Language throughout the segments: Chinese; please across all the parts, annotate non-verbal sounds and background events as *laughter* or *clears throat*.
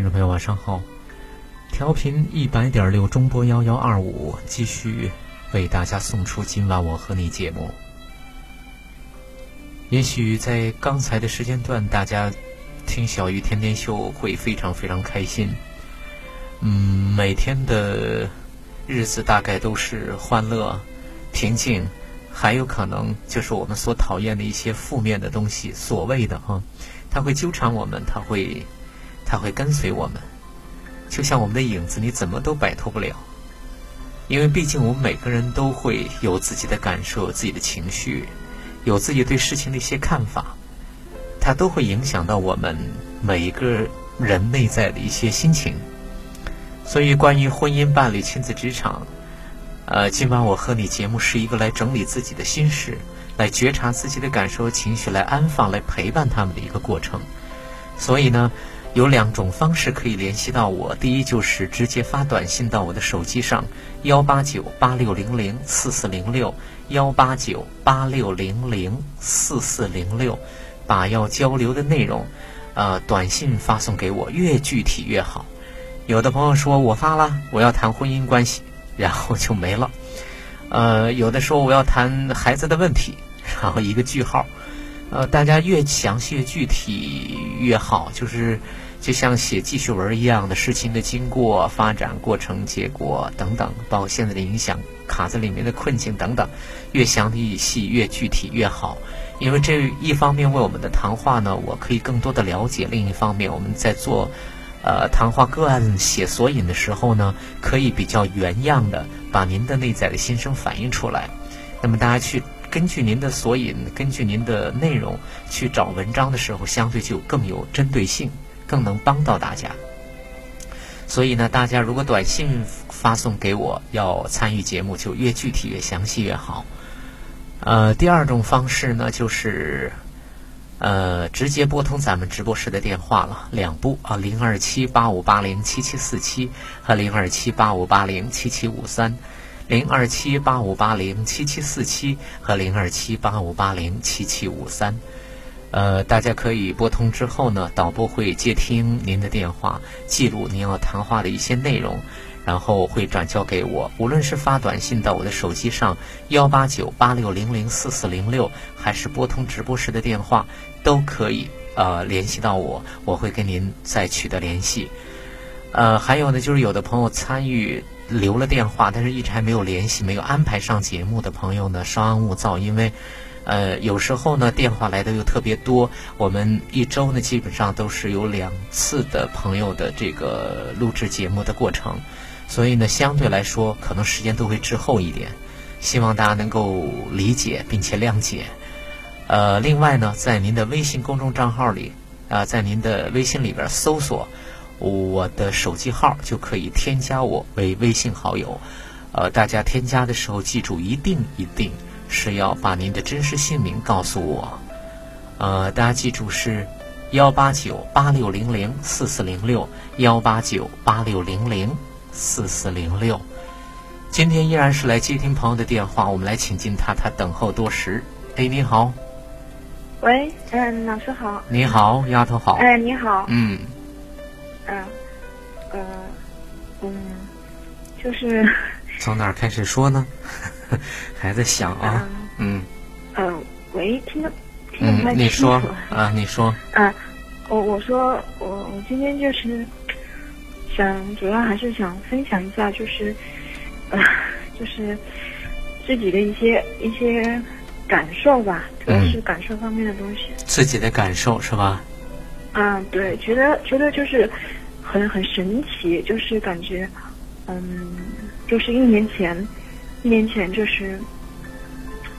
听众朋友，晚上好。调频一百点六中波幺幺二五，继续为大家送出今晚我和你节目。也许在刚才的时间段，大家听小鱼天天秀会非常非常开心。嗯，每天的日子大概都是欢乐、平静，还有可能就是我们所讨厌的一些负面的东西，所谓的哈，它会纠缠我们，它会，它会跟随我们。就像我们的影子，你怎么都摆脱不了。因为毕竟我们每个人都会有自己的感受、自己的情绪、有自己对事情的一些看法，它都会影响到我们每一个人内在的一些心情。所以，关于婚姻、伴侣、亲子、职场，呃，今晚我和你节目是一个来整理自己的心事、来觉察自己的感受、情绪、来安放、来陪伴他们的一个过程。所以呢。有两种方式可以联系到我，第一就是直接发短信到我的手机上，幺八九八六零零四四零六，幺八九八六零零四四零六，把要交流的内容，呃，短信发送给我，越具体越好。有的朋友说我发了，我要谈婚姻关系，然后就没了。呃，有的说我要谈孩子的问题，然后一个句号。呃，大家越详细、越具体越好，就是就像写记叙文一样的事情的经过、发展过程、结果等等，包括现在的影响、卡在里面的困境等等，越详细、越具体越好。因为这一方面为我们的谈话呢，我可以更多的了解；另一方面，我们在做呃谈话个案写索引的时候呢，可以比较原样的把您的内在的心声反映出来。那么大家去。根据您的索引，根据您的内容去找文章的时候，相对就更有针对性，更能帮到大家。所以呢，大家如果短信发送给我，要参与节目，就越具体、越详细越好。呃，第二种方式呢，就是呃直接拨通咱们直播室的电话了，两部啊，零二七八五八零七七四七和零二七八五八零七七五三。零二七八五八零七七四七和零二七八五八零七七五三，呃，大家可以拨通之后呢，导播会接听您的电话，记录您要谈话的一些内容，然后会转交给我。无论是发短信到我的手机上幺八九八六零零四四零六，还是拨通直播室的电话，都可以呃联系到我，我会跟您再取得联系。呃，还有呢，就是有的朋友参与。留了电话，但是一直还没有联系，没有安排上节目的朋友呢，稍安勿躁，因为，呃，有时候呢电话来的又特别多，我们一周呢基本上都是有两次的朋友的这个录制节目的过程，所以呢相对来说可能时间都会滞后一点，希望大家能够理解并且谅解。呃，另外呢，在您的微信公众账号里，啊，在您的微信里边搜索。我的手机号就可以添加我为微信好友，呃，大家添加的时候记住，一定一定是要把您的真实姓名告诉我，呃，大家记住是幺八九八六零零四四零六幺八九八六零零四四零六。今天依然是来接听朋友的电话，我们来请进他，他等候多时。哎，你好。喂，嗯，老师好。你好，丫头好。哎，你好。嗯。嗯，呃，嗯，就是 *laughs* 从哪儿开始说呢？*laughs* 还在想啊，嗯，嗯，喂，听得听得不太清楚。你说啊，你说。啊，*laughs* 我我说我我今天就是想，主要还是想分享一下，就是呃，就是自己的一些一些感受吧，主要是感受方面的东西。自己的感受是吧？嗯，对，觉得觉得就是很很神奇，就是感觉，嗯，就是一年前，一年前就是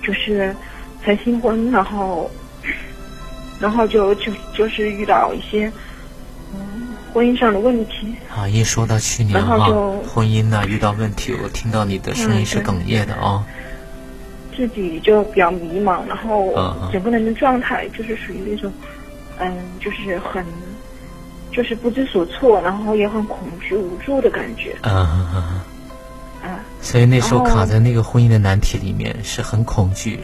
就是才新婚，然后然后就就就是遇到一些嗯婚姻上的问题。啊，一说到去年哈婚姻呢遇到问题，我听到你的声音是哽咽的啊。自己就比较迷茫，然后整个人的状态就是属于那种。嗯，就是很，就是不知所措，然后也很恐惧、无助的感觉。嗯嗯嗯。所以那时候卡在那个婚姻的难题里面，是很恐惧、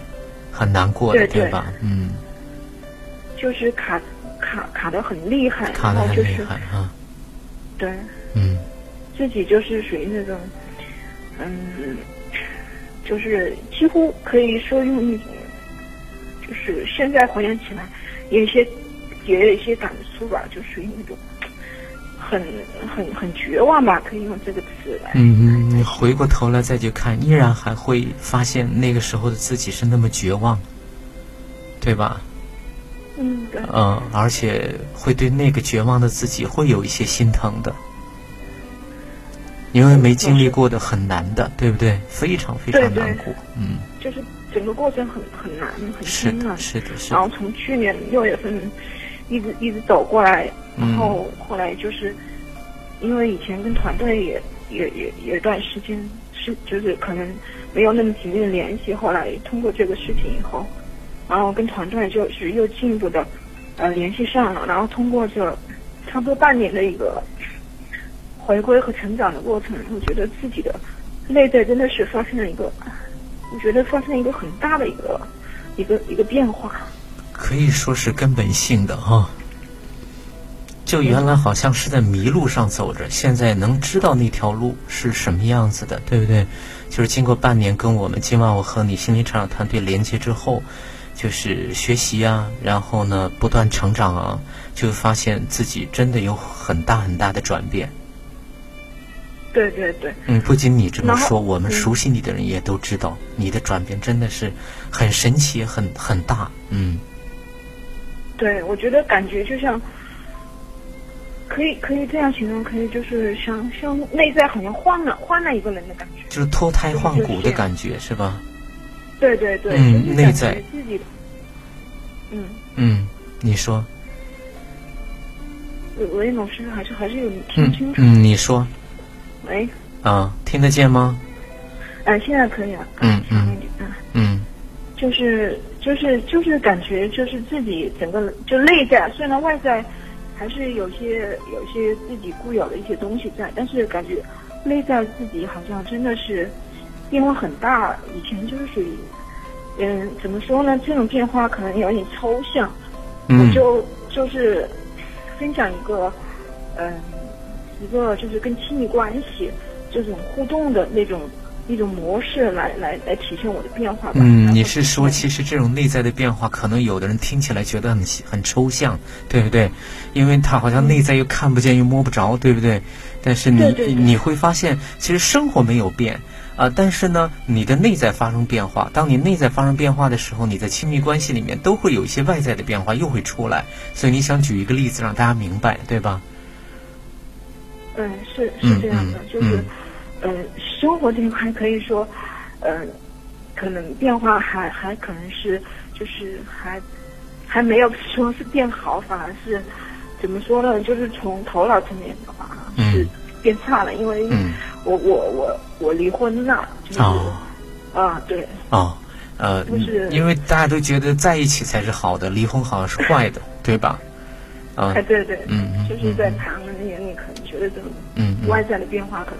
很难过的，对吧？嗯。就是卡卡卡的很厉害，卡的很厉害啊。对。嗯。自己就是属于那种，嗯，就是几乎可以说用一种，就是现在回想起来，有一些。也有一些感触吧，就属于那种很很很绝望吧，可以用这个词来。嗯嗯，你回过头来再去看，依然还会发现那个时候的自己是那么绝望，对吧？嗯，对。嗯，而且会对那个绝望的自己会有一些心疼的，因为没经历过的很难的，对不对？非常非常难过，嗯。就是整个过程很很难，很艰难。是的，是的。然后从去年六月份。一直一直走过来，然后后来就是，因为以前跟团队也也也有一段时间是就是可能没有那么紧密的联系，后来通过这个事情以后，然后跟团队就是又进一步的呃联系上了，然后通过这差不多半年的一个回归和成长的过程，我觉得自己的内在真的是发生了一个，我觉得发生了一个很大的一个一个一个变化。可以说是根本性的哈，就原来好像是在迷路上走着，现在能知道那条路是什么样子的，对不对？就是经过半年跟我们今晚我和你心灵成长团队连接之后，就是学习啊，然后呢不断成长啊，就发现自己真的有很大很大的转变。对对对。嗯，不仅你这么说，我们熟悉你的人也都知道，你的转变真的是很神奇，很很大，嗯。对，我觉得感觉就像，可以可以这样形容，可以就是像像内在好像换了换了一个人的感觉，就是脱胎换骨的感觉，是吧？对对对，嗯，内在自己，嗯嗯，你说，喂喂，老师，还是还是有听清楚？嗯，你说，喂，啊，听得见吗？哎，现在可以了，嗯嗯嗯嗯，就是。就是就是感觉就是自己整个就内在，虽然外在还是有些有些自己固有的一些东西在，但是感觉内在自己好像真的是变化很大。以前就是属于嗯，怎么说呢？这种变化可能有点抽象。我就就是分享一个嗯一个就是跟亲密关系这种互动的那种。一种模式来来来体现我的变化吧。嗯，你是说，其实这种内在的变化，可能有的人听起来觉得很很抽象，对不对？因为他好像内在又看不见又摸不着，对不对？但是你你会发现，其实生活没有变啊，但是呢，你的内在发生变化。当你内在发生变化的时候，你在亲密关系里面都会有一些外在的变化又会出来。所以你想举一个例子让大家明白，对吧？嗯，是是这样的，就是。嗯，生活这一块可以说，嗯，可能变化还还可能是就是还还没有说是变好，反而是怎么说呢？就是从头脑层面的话是变差了，因为我我我我离婚了，就是啊对。啊呃，就是因为大家都觉得在一起才是好的，离婚好像是坏的，*laughs* 对吧？啊，对对，嗯就是在旁人的眼里可能觉得这种外在的变化可能。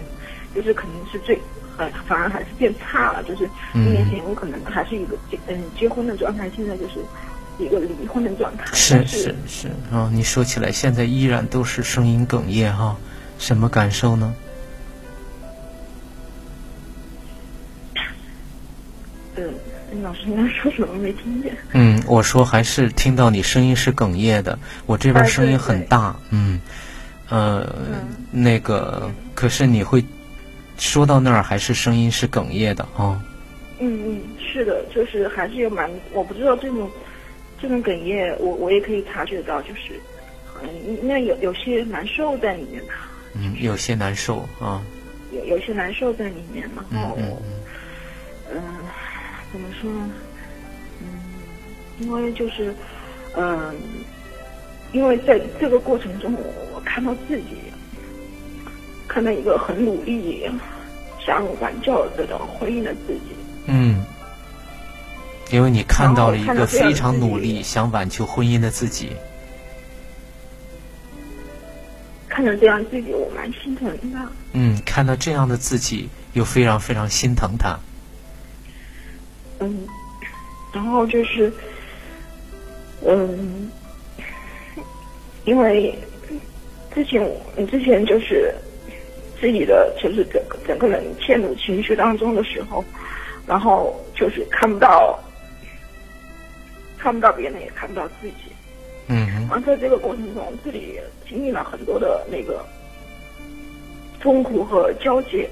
就是肯定是最，呃，反而还是变差了。就是一年前我可能还是一个结嗯结婚的状态，现在就是一个离婚的状态。是是是啊，你说起来现在依然都是声音哽咽哈，什么感受呢？*laughs* 嗯，老师刚说什么没听见？嗯，我说还是听到你声音是哽咽的，我这边声音很大，嗯，呃，那个可是你会。说到那儿，还是声音是哽咽的啊。嗯嗯，是的，就是还是有蛮，我不知道这种这种哽咽，我我也可以察觉到，就是嗯，那有有些难受在里面吧。嗯，有些难受啊。有有些难受在里面，然后，嗯，怎么说呢？嗯，因为就是，嗯，因为在这个过程中，我看到自己，看到一个很努力想挽救这种婚姻的自己。嗯。因为你看到了一个非常努力想挽救婚姻的自己。看到这样自己，我蛮心疼的。嗯，看到这样的自己，又非常非常心疼他。嗯，然后就是，嗯，因为之前你之前就是自己的，就是整个整个人陷入情绪当中的时候，然后就是看不到，看不到别人，也看不到自己。嗯，而在这个过程中，自己经历了很多的那个痛苦和纠结。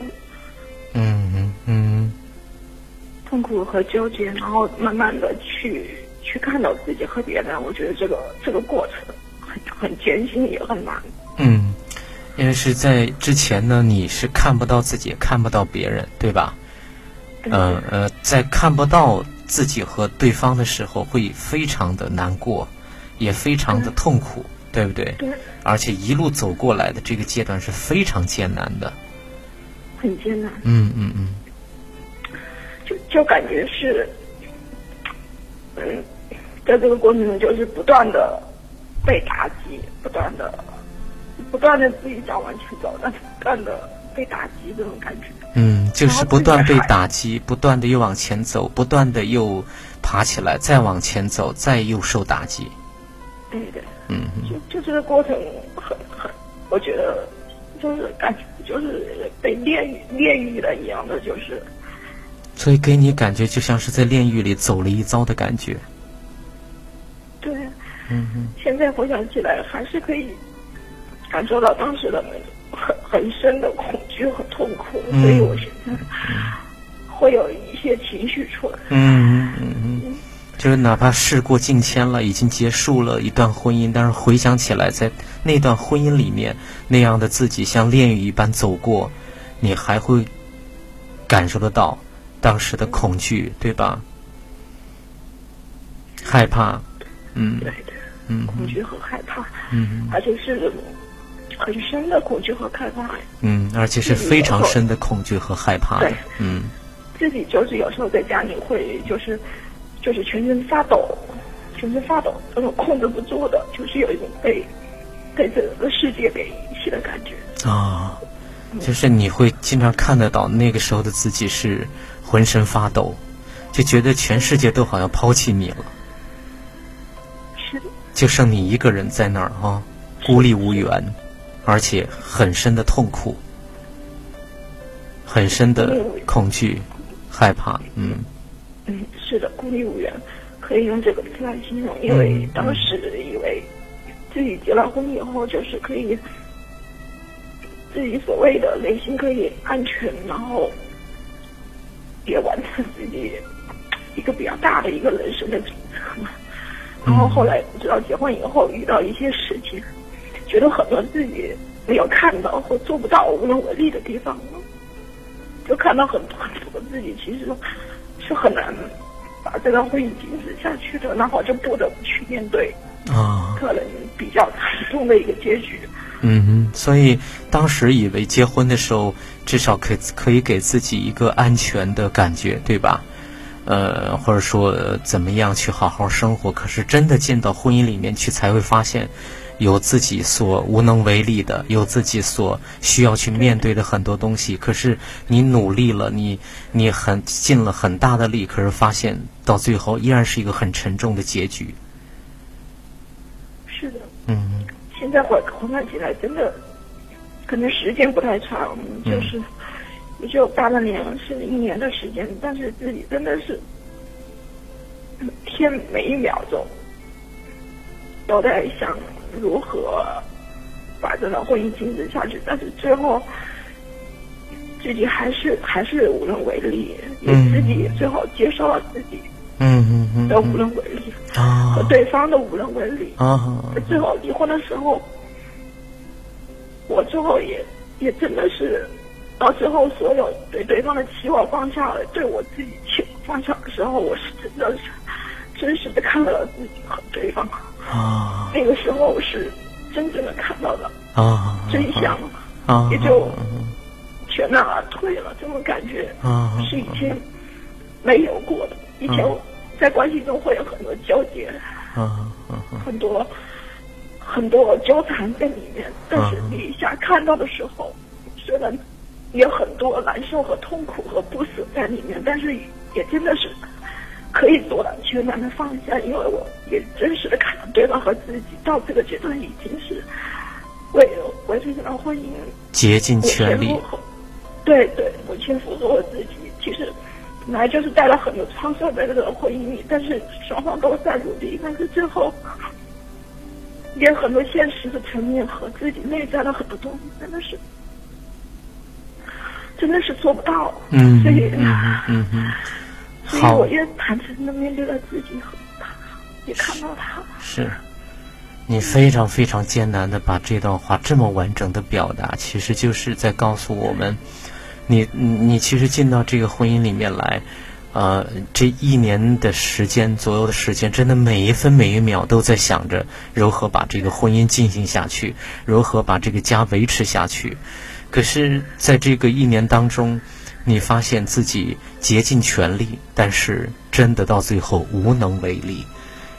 嗯嗯嗯。痛苦和纠结，然后慢慢的去去看到自己和别人，我觉得这个这个过程很很艰辛，也很难。嗯，因为是在之前呢，你是看不到自己，看不到别人，对吧？嗯呃，在看不到自己和对方的时候，会非常的难过。也非常的痛苦，对不对？对。而且一路走过来的这个阶段是非常艰难的。很艰难。嗯嗯嗯。就就感觉是，嗯，在这个过程中就是不断的被打击，不断的，不断的自己想往前走，但是不断的被打击这种感觉。嗯，就是不断被打击，不断的又往前走，不断的又爬起来，再往前走，再又受打击。对的，嗯，就就这个过程很很，我觉得就是感觉就是被炼狱炼狱了一样的，就是。所以给你感觉就像是在炼狱里走了一遭的感觉。对，嗯嗯。现在回想起来，还是可以感受到当时的那种很很深的恐惧和痛苦，所以我现在会有一些情绪出来。嗯嗯嗯。就是哪怕事过境迁了，已经结束了一段婚姻，但是回想起来，在那段婚姻里面，那样的自己像炼狱一般走过，你还会感受得到当时的恐惧，对吧？害怕，嗯，对的，嗯，恐惧和害怕，嗯，而且是很深的恐惧和害怕，嗯，而且是非常深的恐惧和害怕，对，嗯，自己就是有时候在家里会就是。就是全身发抖，全身发抖，那种控制不住的，就是有一种被被整个世界给遗弃的感觉。啊。就是你会经常看得到那个时候的自己是浑身发抖，就觉得全世界都好像抛弃你了，是。的，就剩你一个人在那儿啊，孤立无援，而且很深的痛苦，很深的恐惧、害怕，嗯。嗯，是的，孤立无援，可以用这个词来形容。因为当时以为自己结了婚以后，就是可以自己所谓的内心可以安全，然后也完成自己一个比较大的一个人生的转折嘛。然后后来不知道结婚以后遇到一些事情，觉得很多自己没有看到或做不到、无能为力的地方，就看到很多很多自己其实。是很难把这段婚姻坚持下去的，然后就不得不去面对啊，可能比较惨痛的一个结局。嗯，所以当时以为结婚的时候至少可以可以给自己一个安全的感觉，对吧？呃，或者说怎么样去好好生活？可是真的进到婚姻里面去，才会发现。有自己所无能为力的，有自己所需要去面对的很多东西。可是你努力了，你你很尽了很大的力，可是发现到最后依然是一个很沉重的结局。是的。嗯。现在回回看起来，真的可能时间不太长，就是也就八半年，是一年的时间，但是自己真的是天每一秒钟都在想。如何把这段婚姻坚持下去？但是最后自己还是还是无能为力，也自己也最后接受了自己嗯嗯嗯，都无能为力啊，和对方的无能为力啊。最后离婚的时候，我最后也也真的是，到最后所有对对方的期望放下了，对我自己期望放下的时候，我是真的是真实的看到了自己和对方啊。那个时候是真正的看到了啊真相啊，也就全然而退了。这种感觉啊，是以前没有过的。以前在关系中会有很多纠结，啊很多很多纠缠在里面。但是你一下看到的时候，虽然有很多难受和痛苦和不舍在里面，但是也真的是可以做到全然的放下。因为我也真实的看到对方和自己到这个阶段已经是为为这段婚姻竭尽全力。对对，我全付出我自己。其实。本来就是带了很多创伤在这个婚姻里，但是双方都在努力，但是最后也很多现实的层面和自己内在的很多东西，真的是真的是做不到。嗯，所以嗯嗯，所以我越坦诚的面对了自己和他，也看到他。是，你非常非常艰难的把这段话这么完整的表达，其实就是在告诉我们。你你其实进到这个婚姻里面来，呃，这一年的时间左右的时间，真的每一分每一秒都在想着如何把这个婚姻进行下去，如何把这个家维持下去。可是，在这个一年当中，你发现自己竭尽全力，但是真的到最后无能为力。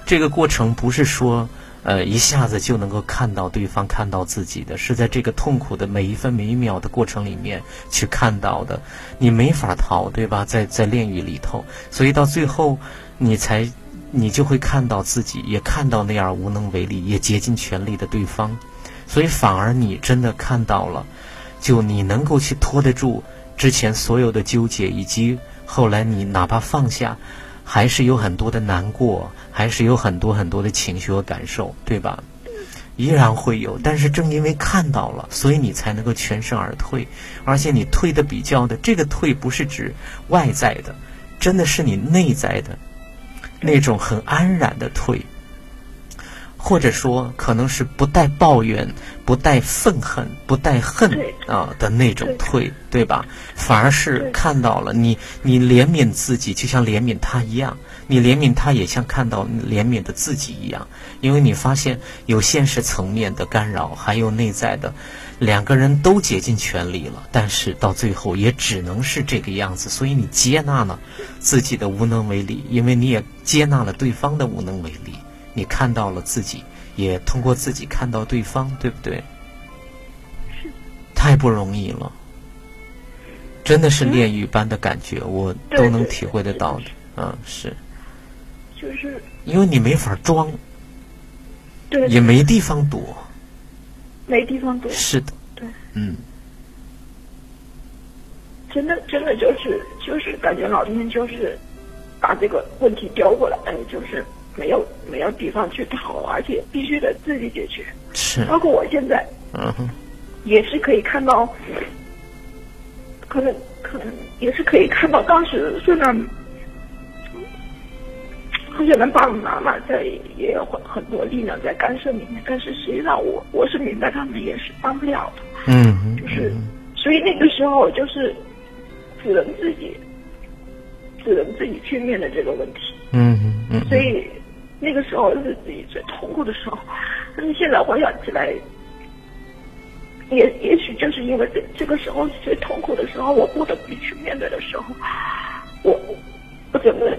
这个过程不是说。呃，一下子就能够看到对方看到自己的，是在这个痛苦的每一分每一秒的过程里面去看到的，你没法逃，对吧？在在炼狱里头，所以到最后，你才你就会看到自己，也看到那样无能为力，也竭尽全力的对方，所以反而你真的看到了，就你能够去拖得住之前所有的纠结，以及后来你哪怕放下。还是有很多的难过，还是有很多很多的情绪和感受，对吧？依然会有，但是正因为看到了，所以你才能够全身而退。而且你退的比较的，这个退不是指外在的，真的是你内在的那种很安然的退。或者说，可能是不带抱怨、不带愤恨、不带恨啊的那种退，对吧？反而是看到了你，你怜悯自己，就像怜悯他一样；你怜悯他，也像看到怜悯的自己一样。因为你发现有现实层面的干扰，还有内在的，两个人都竭尽全力了，但是到最后也只能是这个样子。所以你接纳了自己的无能为力，因为你也接纳了对方的无能为力。你看到了自己，也通过自己看到对方，对不对？是。太不容易了，真的是炼狱般的感觉，我都能体会得到的。嗯，是。就是。因为你没法装。对。也没地方躲。没地方躲。是的。对。嗯。真的，真的就是就是感觉老天就是把这个问题叼过来，就是。没有没有地方去逃，而且必须得自己解决。是，包括我现在，嗯哼，也是可以看到，可能可能也是可以看到，当时虽然，好像能爸爸妈妈在也有很很多力量在干涉里面，但是实际上我我是明白他们也是帮不了的。嗯，就是，所以那个时候就是只能自己，只能自己去面对这个问题。嗯嗯嗯，所以。那个时候是自己最痛苦的时候，但是现在回想起来，也也许就是因为这这个时候是最痛苦的时候，我不得不去面对的时候，我我整个人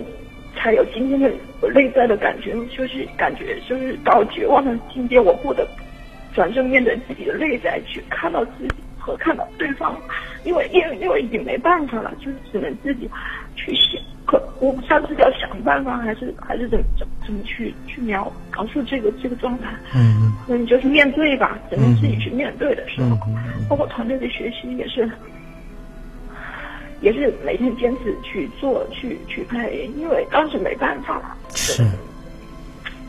才有今天的我内在的感觉，就是感觉就是到绝望的境界，我不得不转身面对自己的内在，去看到自己和看到对方，因为因为因为已经没办法了，就是只能自己去想。可我不知道自己要想办法，还是还是怎怎怎么去去描描述这个这个状态？嗯，那你就是面对吧，只能自己去面对的时候，包括团队的学习也是，也是每天坚持去做去去配，因为当时没办法了，是，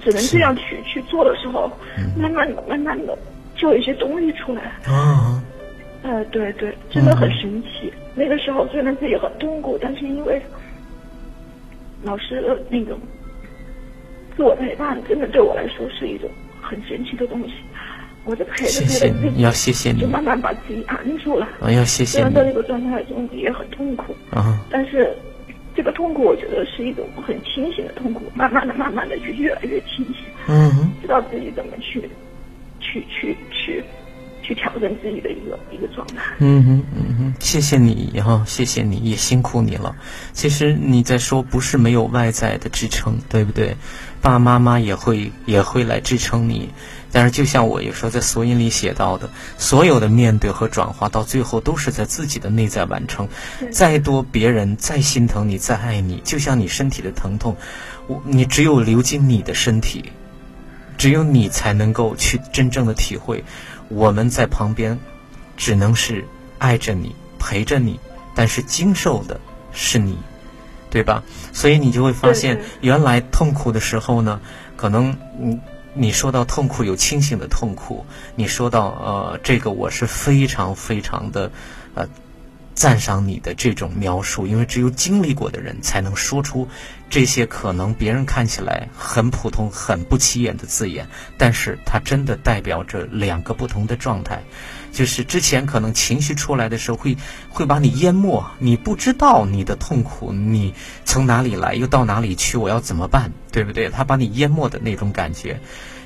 只能这样去去做的时候，慢慢的慢慢的就有一些东西出来。啊，呃，对对，真的很神奇。那个时候虽然自己很痛苦，但是因为。老师那种自我陪伴，真的对我来说是一种很神奇的东西。我就陪着陪着，要谢谢你，就慢慢把自己安住了。啊，要谢谢你。虽然在这个状态中也很痛苦，啊，但是这个痛苦我觉得是一种很清醒的痛苦，慢慢的、慢慢的就越来越清醒，嗯，知道自己怎么去，去去去。去调整自己的一个一个状态。嗯哼嗯哼，谢谢你哈，谢谢你也辛苦你了。其实你在说不是没有外在的支撑，对不对？爸爸妈妈也会也会来支撑你。但是就像我有时候在索引里写到的，所有的面对和转化，到最后都是在自己的内在完成。再多别人再心疼你再爱你，就像你身体的疼痛，我你只有流进你的身体，只有你才能够去真正的体会。我们在旁边，只能是爱着你，陪着你，但是经受的是你，对吧？所以你就会发现，原来痛苦的时候呢，可能你你说到痛苦有清醒的痛苦，你说到呃这个我是非常非常的呃赞赏你的这种描述，因为只有经历过的人才能说出。这些可能别人看起来很普通、很不起眼的字眼，但是它真的代表着两个不同的状态。就是之前可能情绪出来的时候，会会把你淹没，你不知道你的痛苦，你从哪里来，又到哪里去，我要怎么办，对不对？他把你淹没的那种感觉，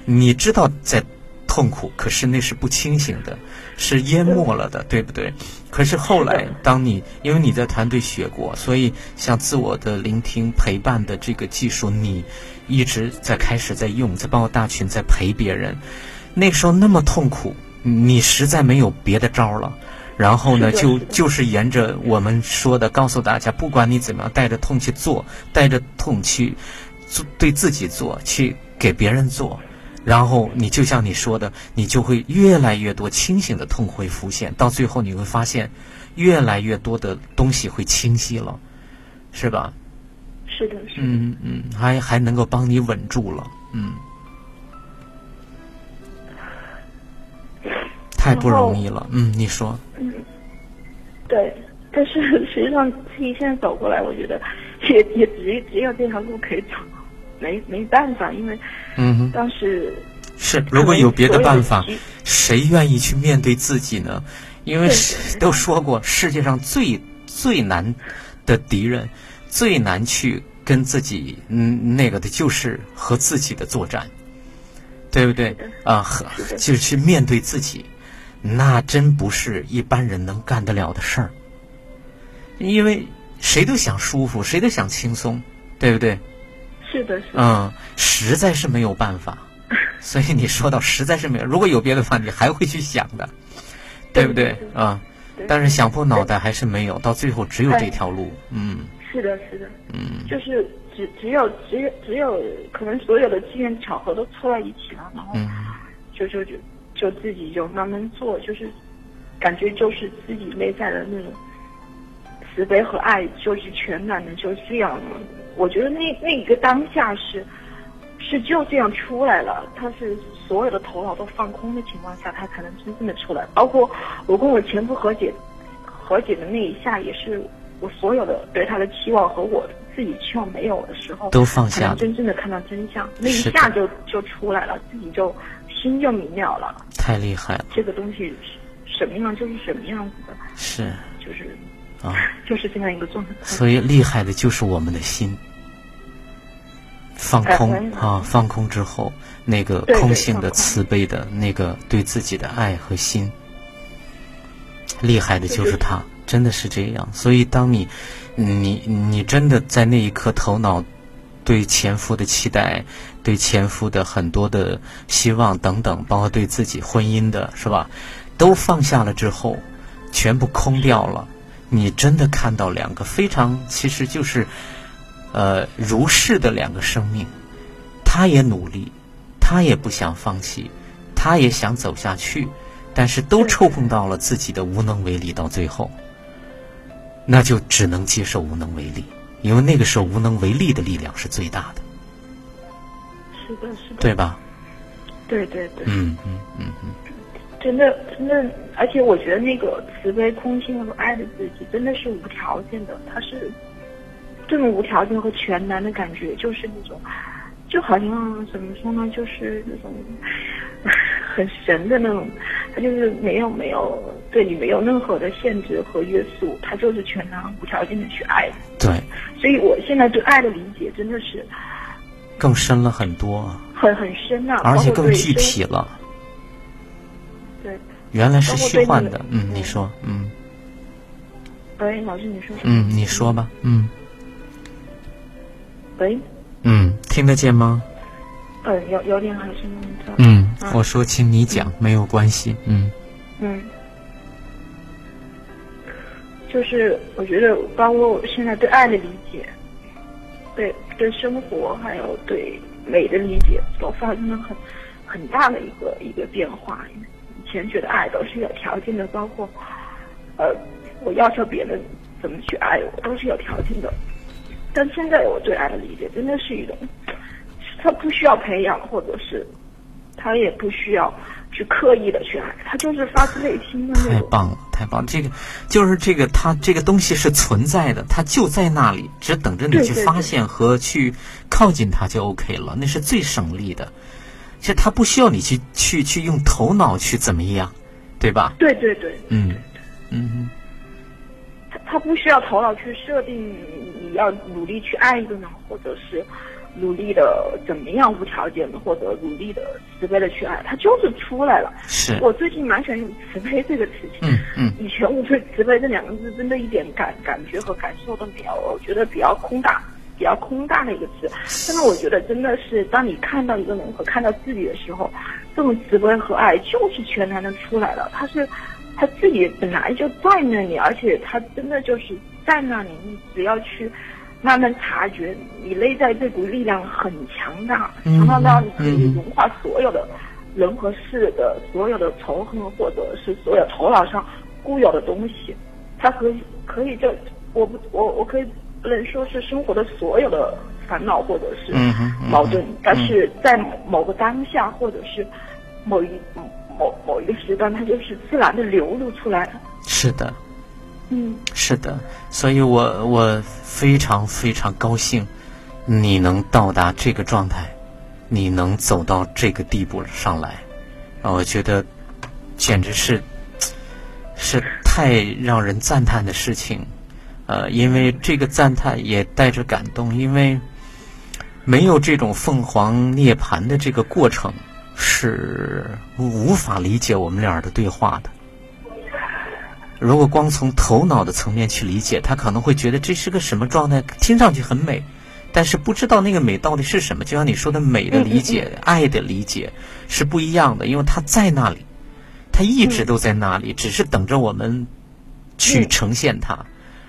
你知道在。痛苦，可是那是不清醒的，是淹没了的，对不对？可是后来，当你因为你在团队学过，所以像自我的聆听、陪伴的这个技术，你一直在开始在用，在包括大群在陪别人。那时候那么痛苦，你实在没有别的招了。然后呢，就就是沿着我们说的，告诉大家，不管你怎么样，带着痛去做，带着痛去做，对自己做，去给别人做。然后你就像你说的，你就会越来越多清醒的痛会浮现，到最后你会发现，越来越多的东西会清晰了，是吧？是的，是的。嗯嗯，还还能够帮你稳住了，嗯。太不容易了，嗯，你说。嗯，对，但是实际上自己现在走过来，我觉得也也只只有这条路可以走。没没办法，因为嗯，当时是如果有别的办法，谁愿意去面对自己呢？因为都说过，世界上最最难的敌人，最难去跟自己嗯那个的，就是和自己的作战，对不对？啊，和就是去面对自己，那真不是一般人能干得了的事儿。因为谁都想舒服，谁都想轻松，对不对？是的，是嗯，实在是没有办法，*laughs* 所以你说到实在是没有，如果有别的方法，你还会去想的，对不对？啊？但是想破脑袋还是没有，到最后只有这条路，嗯。是的，是的，嗯，就是只只有只有只有可能所有的机缘巧合都凑在一起了，然后就就就就自己就慢慢做，就是感觉就是自己内在的那种慈悲和爱，就是全然的就这样。我觉得那那一个当下是，是就这样出来了。他是所有的头脑都放空的情况下，他才能真正的出来。包括我跟我前夫和解，和解的那一下，也是我所有的对他的期望和我自己期望没有的时候，都放下，真正的看到真相。那一下就就出来了，自己就心就明了了。太厉害了！这个东西什么样就是什么样子的。是。就是。啊，*laughs* 就是这样一个状态。所以厉害的就是我们的心，放空啊，放空之后，那个空性的慈悲的那个对自己的爱和心，厉害的就是他，真的是这样。所以，当你，你，你真的在那一刻，头脑对前夫的期待，对前夫的很多的希望等等，包括对自己婚姻的是吧，都放下了之后，全部空掉了。你真的看到两个非常，其实就是，呃，如是的两个生命，他也努力，他也不想放弃，他也想走下去，但是都触碰到了自己的无能为力，到最后，那就只能接受无能为力，因为那个时候无能为力的力量是最大的。是的，是的，对吧？对对对。嗯嗯嗯嗯。真的，真的，而且我觉得那个慈悲、空性和爱的自己，真的是无条件的。他是，这种无条件和全然的感觉，就是那种，就好像怎么说呢，就是那种 *laughs* 很神的那种，他就是没有没有对你没有任何的限制和约束，他就是全然无条件的去爱。对，所以我现在对爱的理解真的是更深了很多，很很深啊，而且更具体了。对，原来是虚幻的。嗯，你说，嗯。喂，老师，你说。嗯，你说吧。嗯。喂。嗯，听得见吗？呃，有有点还是那个。嗯，我说，请你讲，没有关系。嗯。嗯。就是我觉得，包括我现在对爱的理解，对对生活还有对美的理解，都发生了很很大的一个一个变化。以前觉得爱都是有条件的，包括呃。我要求别人怎么去爱我，都是有条件的。但现在我对爱的理解，真的是一种，他不需要培养，或者是他也不需要去刻意的去爱，他就是发自内心的。太棒了，太棒！这个就是这个，他这个东西是存在的，他就在那里，只等着你去发现和去靠近它就 OK 了。那是最省力的，其实他不需要你去去去用头脑去怎么样，对吧？对对对，嗯嗯。他不需要头脑去设定你要努力去爱一个人，或者是努力的怎么样无条件的，或者努力的慈悲的去爱，他就是出来了。是我最近蛮喜欢用慈悲这个词。嗯嗯。以前我对慈悲这两个字真的一点感感觉和感受都没有，我觉得比较空大，比较空大的一个词。但是我觉得真的是，当你看到一个人和看到自己的时候，这种慈悲和爱就是全然的出来了。他是。他自己本来就在那里，而且他真的就是在那里。你只要去慢慢察觉，你内在这股力量很强大，强大到你可以融化所有的人和事的所有的仇恨，或者是所有头脑上固有的东西。它可以可以就我不我我可以不能说是生活的所有的烦恼或者是矛盾，但是在某个当下或者是某一。某某一个时段，它就是自然的流露出来。是的，嗯，是的，所以我我非常非常高兴，你能到达这个状态，你能走到这个地步上来，我觉得简直是是太让人赞叹的事情。呃，因为这个赞叹也带着感动，因为没有这种凤凰涅槃的这个过程。是无法理解我们俩的对话的。如果光从头脑的层面去理解，他可能会觉得这是个什么状态，听上去很美，但是不知道那个美到底是什么。就像你说的，美的理解、爱的理解是不一样的，因为它在那里，它一直都在那里，只是等着我们去呈现它，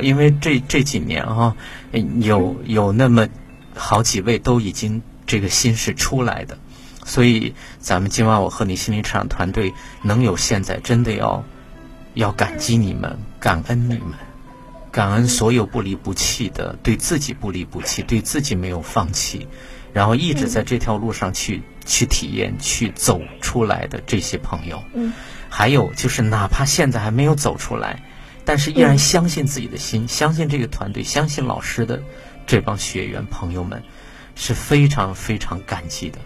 因为这这几年啊，有有那么好几位都已经这个心是出来的，所以咱们今晚我和你心灵成长团队能有现在，真的要要感激你们，感恩你们，感恩所有不离不弃的，对自己不离不弃，对自己没有放弃，然后一直在这条路上去去体验、去走出来的这些朋友。嗯，还有就是哪怕现在还没有走出来。但是依然相信自己的心，相信这个团队，相信老师的这帮学员朋友们，是非常非常感激的。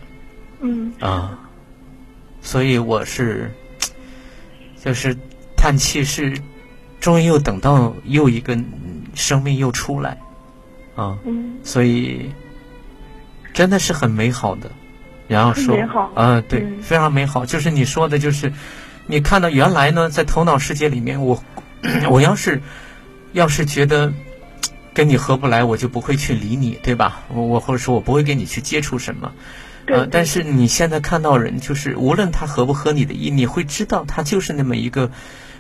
嗯啊，所以我是就是叹气，是终于又等到又一个生命又出来啊，嗯，所以真的是很美好的。然后说啊，对，非常美好。就是你说的，就是你看到原来呢，在头脑世界里面，我 *clears throat* 我要是要是觉得跟你合不来，我就不会去理你，对吧？我我或者说我不会跟你去接触什么。呃，但是你现在看到人，就是无论他合不合你的意，你会知道他就是那么一个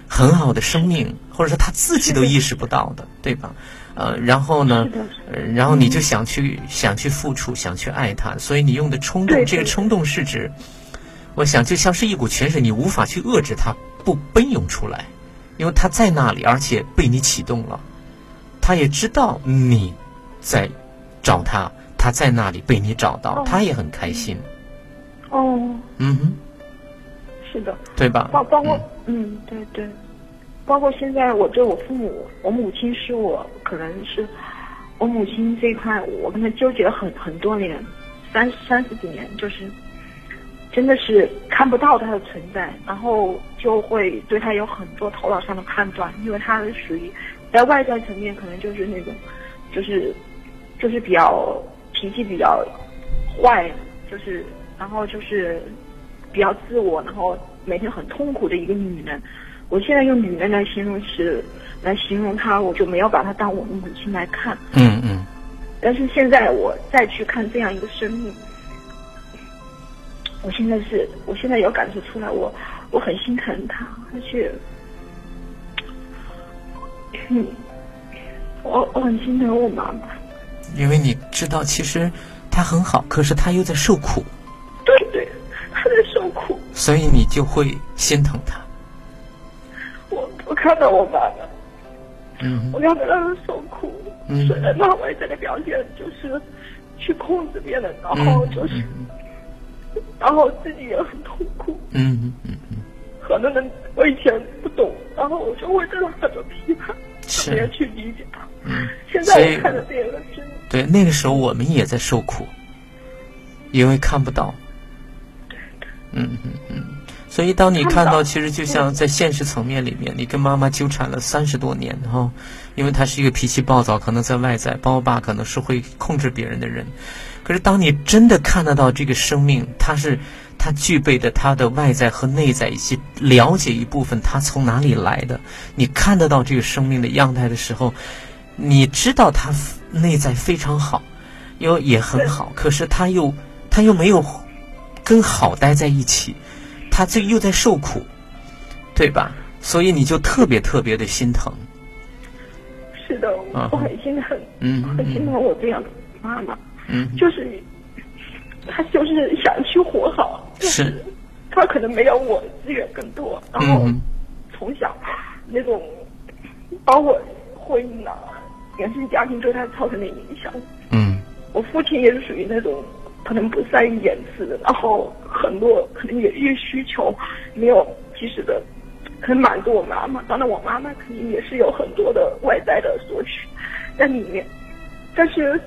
很好的生命，或者说他自己都意识不到的，对吧？呃，然后呢，然后你就想去想去付出，想去爱他，所以你用的冲动，这个冲动是指，我想就像是一股泉水，你无法去遏制它不奔涌出来，因为他在那里，而且被你启动了，他也知道你在找他。他在那里被你找到，他也很开心。哦，嗯哼，是的，对吧？包包括嗯，对对，包括现在我对我父母，我母亲是我可能是我母亲这一块，我跟他纠结了很很多年，三三十几年，就是真的是看不到他的存在，然后就会对他有很多头脑上的判断，因为他是属于在外在层面可能就是那种，就是就是比较。脾气比较坏，就是，然后就是比较自我，然后每天很痛苦的一个女人。我现在用女人来形容词来形容她，我就没有把她当我的母亲来看。嗯嗯。但是现在我再去看这样一个生命，我现在是，我现在有感受出来，我我很心疼他，而且，嗯，我我很心疼我妈妈。因为你知道，其实他很好，可是他又在受苦。对对，他在受苦。所以你就会心疼他。我我看到我妈妈，嗯，我看到她受苦。嗯，虽然他外在的表现就是去控制别人，然后就是，然后自己也很痛苦。嗯嗯嗯嗯。很多人我以前不懂，然后我就会对他很多批判，特别去理解他。嗯。现在我看着这个是。对，那个时候我们也在受苦，因为看不到。嗯嗯嗯，所以当你看到，其实就像在现实层面里面，你跟妈妈纠缠了三十多年然后，因为她是一个脾气暴躁，可能在外在，包括爸可能是会控制别人的人。可是当你真的看得到这个生命，他是他具备的他的外在和内在，以及了解一部分他从哪里来的，你看得到这个生命的样态的时候，你知道他。内在非常好，又也很好，可是他又他又没有跟好待在一起，他这又在受苦，对吧？所以你就特别特别的心疼。是的，我很心疼，嗯，很心疼我这样的妈妈，嗯，就是他就是想去活好，是，他可能没有我资源更多，然后从小那种包括婚姻啊。原生家庭对他造成的影响。嗯，我父亲也是属于那种可能不善于言辞，然后很多可能也越需求没有及时的可能满足我妈妈。当然，我妈妈肯定也是有很多的外在的索取在里面。但是，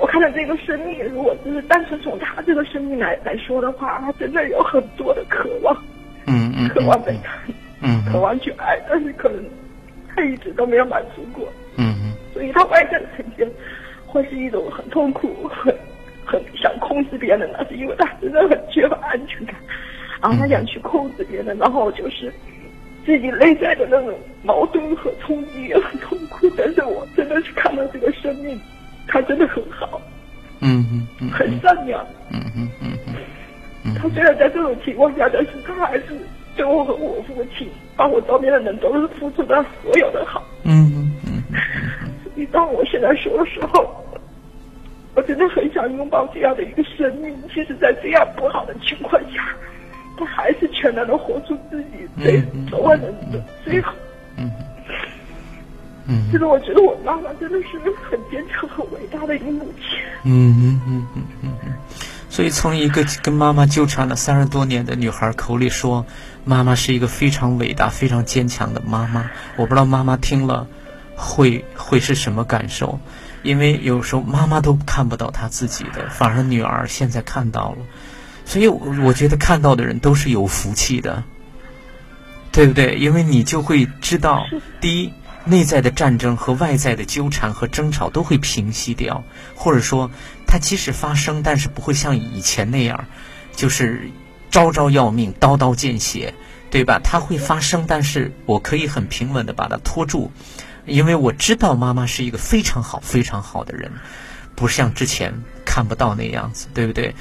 我看到这个生命，如果就是单纯从他这个生命来来说的话，他真的有很多的渴望，嗯嗯，渴望被看，嗯，渴望去爱，但是可能他一直都没有满足过，嗯嗯。所以他外在的呈现会是一种很痛苦、很很想控制别人，那是因为他真的很缺乏安全感，然后他想去控制别人，然后就是自己内在的那种矛盾和冲击也很痛苦。但是我真的是看到这个生命，他真的很好，嗯嗯嗯，很善良，嗯嗯嗯嗯，他虽然在这种情况下，但是他还是对我和我父亲，把我周边的人都是付出他所有的好，嗯嗯嗯。你当我现在说的时候，我真的很想拥抱这样的一个生命。其实，在这样不好的情况下，他还是全然的活出自己最所有人的最好。嗯嗯，其实我觉得我妈妈真的是很坚强、很伟大的一个母亲。嗯嗯嗯嗯嗯嗯。所以从一个跟妈妈纠缠了三十多年的女孩口里说，妈妈是一个非常伟大、非常坚强的妈妈。我不知道妈妈听了会会是什么感受，因为有时候妈妈都看不到她自己的，反而女儿现在看到了。所以我觉得看到的人都是有福气的，对不对？因为你就会知道，第一。内在的战争和外在的纠缠和争吵都会平息掉，或者说，它即使发生，但是不会像以前那样，就是招招要命、刀刀见血，对吧？它会发生，但是我可以很平稳的把它拖住，因为我知道妈妈是一个非常好、非常好的人，不像之前看不到那样子，对不对？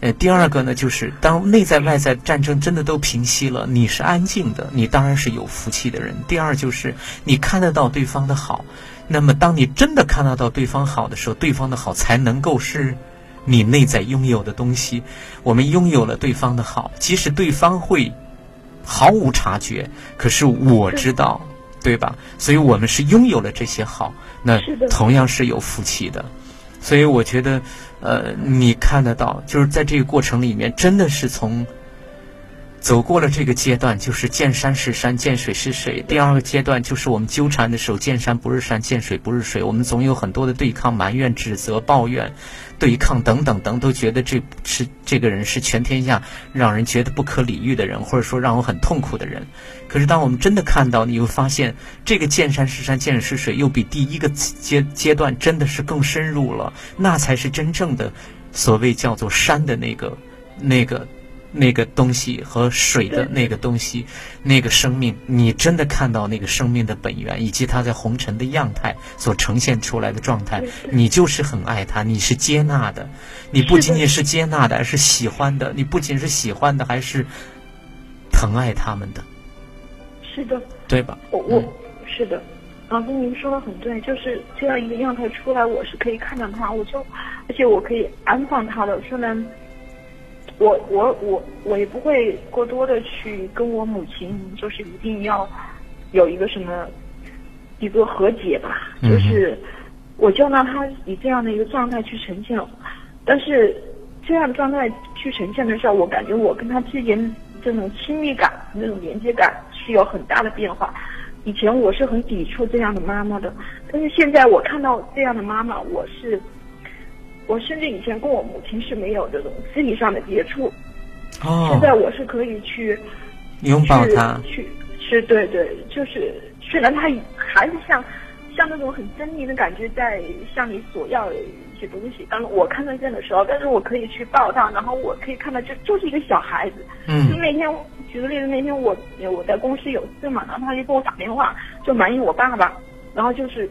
呃，第二个呢，就是当内在外在战争真的都平息了，你是安静的，你当然是有福气的人。第二就是你看得到对方的好，那么当你真的看得到对方好的时候，对方的好才能够是你内在拥有的东西。我们拥有了对方的好，即使对方会毫无察觉，可是我知道，对吧？所以我们是拥有了这些好，那同样是有福气的。所以我觉得。呃，你看得到，就是在这个过程里面，真的是从走过了这个阶段，就是见山是山，见水是水。第二个阶段就是我们纠缠的时候，见山不是山，见水不是水。我们总有很多的对抗、埋怨、指责、抱怨。对抗等等等，都觉得这是这个人是全天下让人觉得不可理喻的人，或者说让我很痛苦的人。可是当我们真的看到，你会发现这个见山是山，见水是水，又比第一个阶阶段真的是更深入了。那才是真正的所谓叫做山的那个那个。那个东西和水的那个东西，那个生命，你真的看到那个生命的本源，以及它在红尘的样态所呈现出来的状态，你就是很爱它，你是接纳的，你不仅仅是接纳的，而是喜欢的，你不仅是喜欢的，还是疼爱他们的。是的，对吧？我我是的，老师您说的很对，就是这样一个样态出来，我是可以看到它，我就而且我可以安放它的，虽然。我我我我也不会过多的去跟我母亲，就是一定要有一个什么一个和解吧，就是我就让他以这样的一个状态去呈现，但是这样的状态去呈现的时候，我感觉我跟他之间这种亲密感、那种连接感是有很大的变化。以前我是很抵触这样的妈妈的，但是现在我看到这样的妈妈，我是。我甚至以前跟我母亲是没有这种肢体上的接触，哦，现在我是可以去拥抱她，去是，对对，就是虽然她还是像像那种很狰狞的感觉在向你索要一些东西，当我看得见的时候，但是我可以去抱她，然后我可以看到这就是一个小孩子，嗯，就那天举个例子，那天我我在公司有事嘛，然后他就给我打电话，就埋怨我爸爸，然后就是。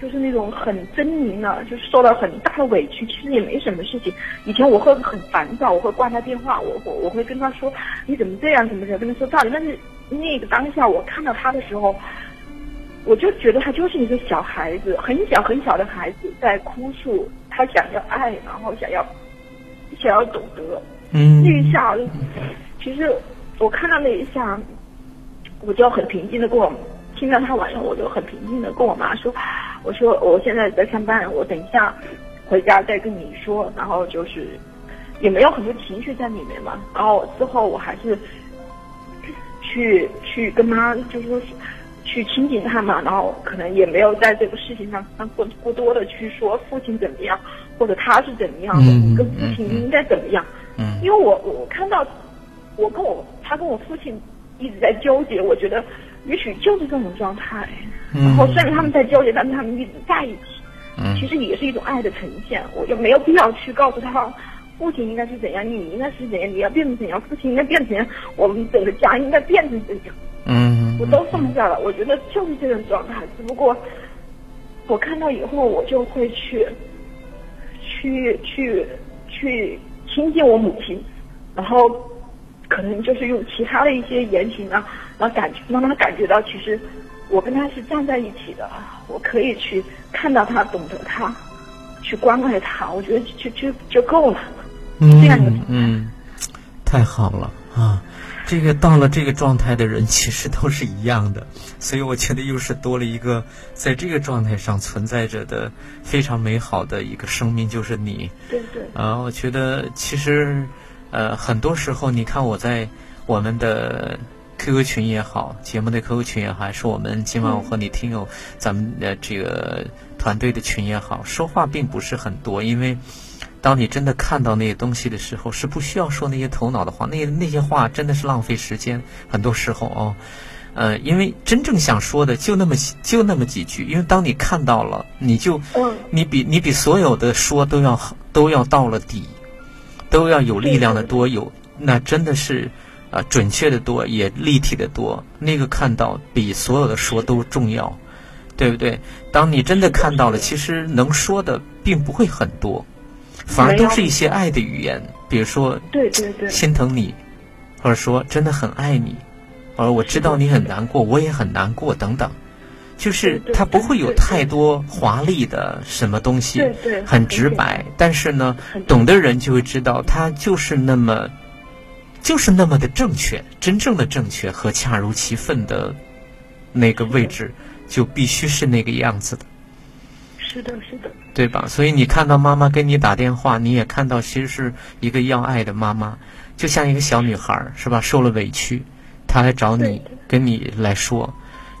就是那种很狰狞的，就是受到很大的委屈，其实也没什么事情。以前我会很烦躁，我会挂他电话，我我我会跟他说你怎么这样，怎么怎么，跟他说道理。但是那个当下我看到他的时候，我就觉得他就是一个小孩子，很小很小的孩子在哭诉，他想要爱，然后想要想要懂得。嗯。那一下，其实我看到那一下，我就很平静的跟我。听到他晚上，我就很平静的跟我妈说：“我说我现在在上班，我等一下回家再跟你说。”然后就是也没有很多情绪在里面嘛。然后之后我还是去去跟妈，就是说去亲近他嘛。然后可能也没有在这个事情上过过多的去说父亲怎么样，或者他是怎么样的，跟父亲应该怎么样。嗯。因为我我看到我跟我他跟我父亲一直在纠结，我觉得。也许就是这种状态，然后虽然他们在纠结，但是他们一直在一起，其实也是一种爱的呈现。我就没有必要去告诉他，父亲应该是怎样，你应该是怎样，你要变成怎样，父亲应该变成怎样，我们整个家应该变成怎样。嗯，我都放下了。我觉得就是这种状态，只不过我看到以后，我就会去，去去去亲近我母亲，然后。可能就是用其他的一些言行呢，让感觉让他感觉到，其实我跟他是站在一起的，我可以去看到他，懂得他，去关爱他，我觉得就就就够了。嗯嗯，太好了啊！这个到了这个状态的人，其实都是一样的，所以我觉得又是多了一个在这个状态上存在着的非常美好的一个生命，就是你。对对。啊，我觉得其实，呃，很多时候你看我在我们的 QQ 群也好，节目的 QQ 群也好，还是我们今晚我和你听友咱们的这个团队的群也好，说话并不是很多，因为。当你真的看到那些东西的时候，是不需要说那些头脑的话，那些那些话真的是浪费时间。很多时候哦，呃，因为真正想说的就那么就那么几句。因为当你看到了，你就你比你比所有的说都要都要到了底，都要有力量的多，有那真的是啊准确的多，也立体的多。那个看到比所有的说都重要，对不对？当你真的看到了，其实能说的并不会很多。反而都是一些爱的语言，比如说，对对对，心疼你，或者说真的很爱你，而我知道你很难过，我也很难过，等等，就是它不会有太多华丽的什么东西，很直白，但是呢，懂的人就会知道，它就是那么，就是那么的正确，真正的正确和恰如其分的那个位置，就必须是那个样子的。是的，是的。对吧？所以你看到妈妈给你打电话，你也看到其实是一个要爱的妈妈，就像一个小女孩，是吧？受了委屈，她来找你，跟你来说，